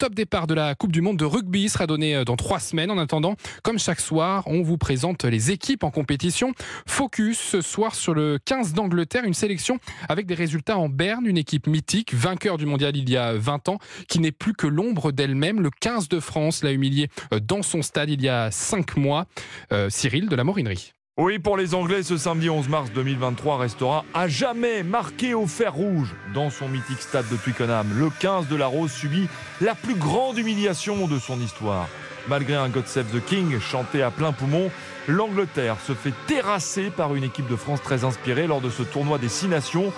top départ de la Coupe du Monde de rugby sera donné euh, dans trois semaines. En attendant, comme chaque soir, on vous présente les équipes en compétition. Focus ce soir sur le 15 d'Angleterre, une sélection avec des résultats en berne, une équipe mythique, vainqueur du mondial il y a 20 ans, qui n'est plus que l'ombre d'elle-même. Le 15 de France l'a humilié euh, dans son stade il y a 5 mois. Euh, Cyril de la Morinerie. Oui, pour les Anglais, ce samedi 11 mars 2023 restera à jamais marqué au fer rouge dans son mythique stade de Twickenham. Le 15 de la Rose subit la plus grande humiliation de son histoire. Malgré un God Save the King chanté à plein poumon, l'Angleterre se fait terrasser par une équipe de France très inspirée lors de ce tournoi des Six Nations.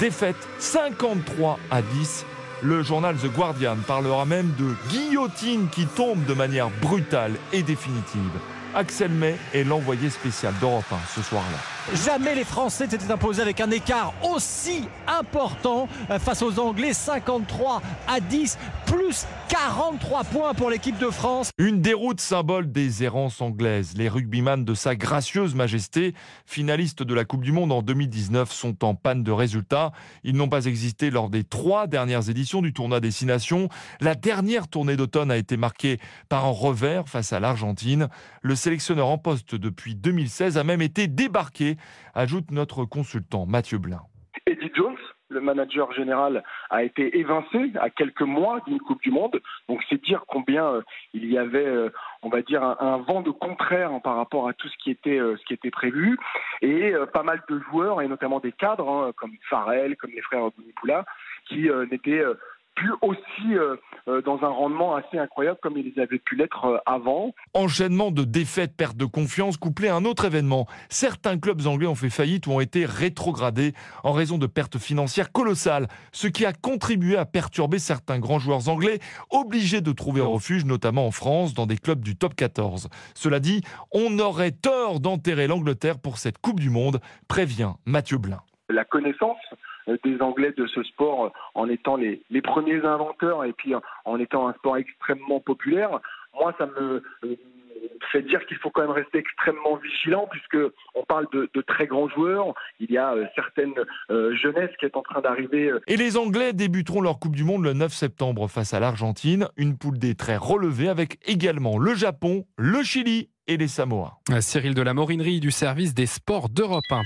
Défaite 53 à 10. Le journal The Guardian parlera même de guillotine qui tombe de manière brutale et définitive. Axel May est l'envoyé spécial d'Europe 1 ce soir-là. Jamais les Français s'étaient imposés avec un écart aussi important euh, face aux Anglais, 53 à 10, plus 43 points pour l'équipe de France. Une déroute symbole des errances anglaises. Les rugbyman de sa gracieuse majesté, finalistes de la Coupe du Monde en 2019, sont en panne de résultats. Ils n'ont pas existé lors des trois dernières éditions du tournoi des Six Nations. La dernière tournée d'automne a été marquée par un revers face à l'Argentine. Le sélectionneur en poste depuis 2016 a même été débarqué, ajoute notre consultant Mathieu Blin. Eddie Jones, le manager général, a été évincé à quelques mois d'une Coupe du Monde. Donc c'est dire combien euh, il y avait, euh, on va dire, un, vent de contraire par rapport à tout ce qui était, euh, ce qui était prévu. Et pas mal de joueurs, et notamment des cadres, hein, comme Farrell, comme les frères Bonipula, qui n'étaient plus aussi dans un rendement assez incroyable comme ils avaient pu l'être euh, avant. Enchaînement de défaites, perte de confiance, couplé à un autre événement. Certains clubs anglais ont fait faillite ou ont été rétrogradés en raison de pertes financières colossales, ce qui a contribué à perturber certains grands joueurs anglais obligés de trouver refuge, notamment en France, dans des clubs du top 14. Cela dit, on aurait tort d'enterrer l'Angleterre pour cette Coupe du Monde, prévient Mathieu Blin. La connaissance euh, des Anglais de ce sport en étant les, les premiers inventeurs et puis en étant un sport extrêmement populaire, moi ça me euh, fait dire qu'il faut quand même rester extrêmement vigilant puisque on parle de, de très grands joueurs. Il y a euh, certaines euh, jeunesse qui est en train d'arriver. Et les Anglais débuteront leur Coupe du Monde le 9 septembre face à l'Argentine. Une poule des très relevée avec également le Japon, le Chili et les Samoa. Cyril de la Morinerie du service des sports d'Europe 1.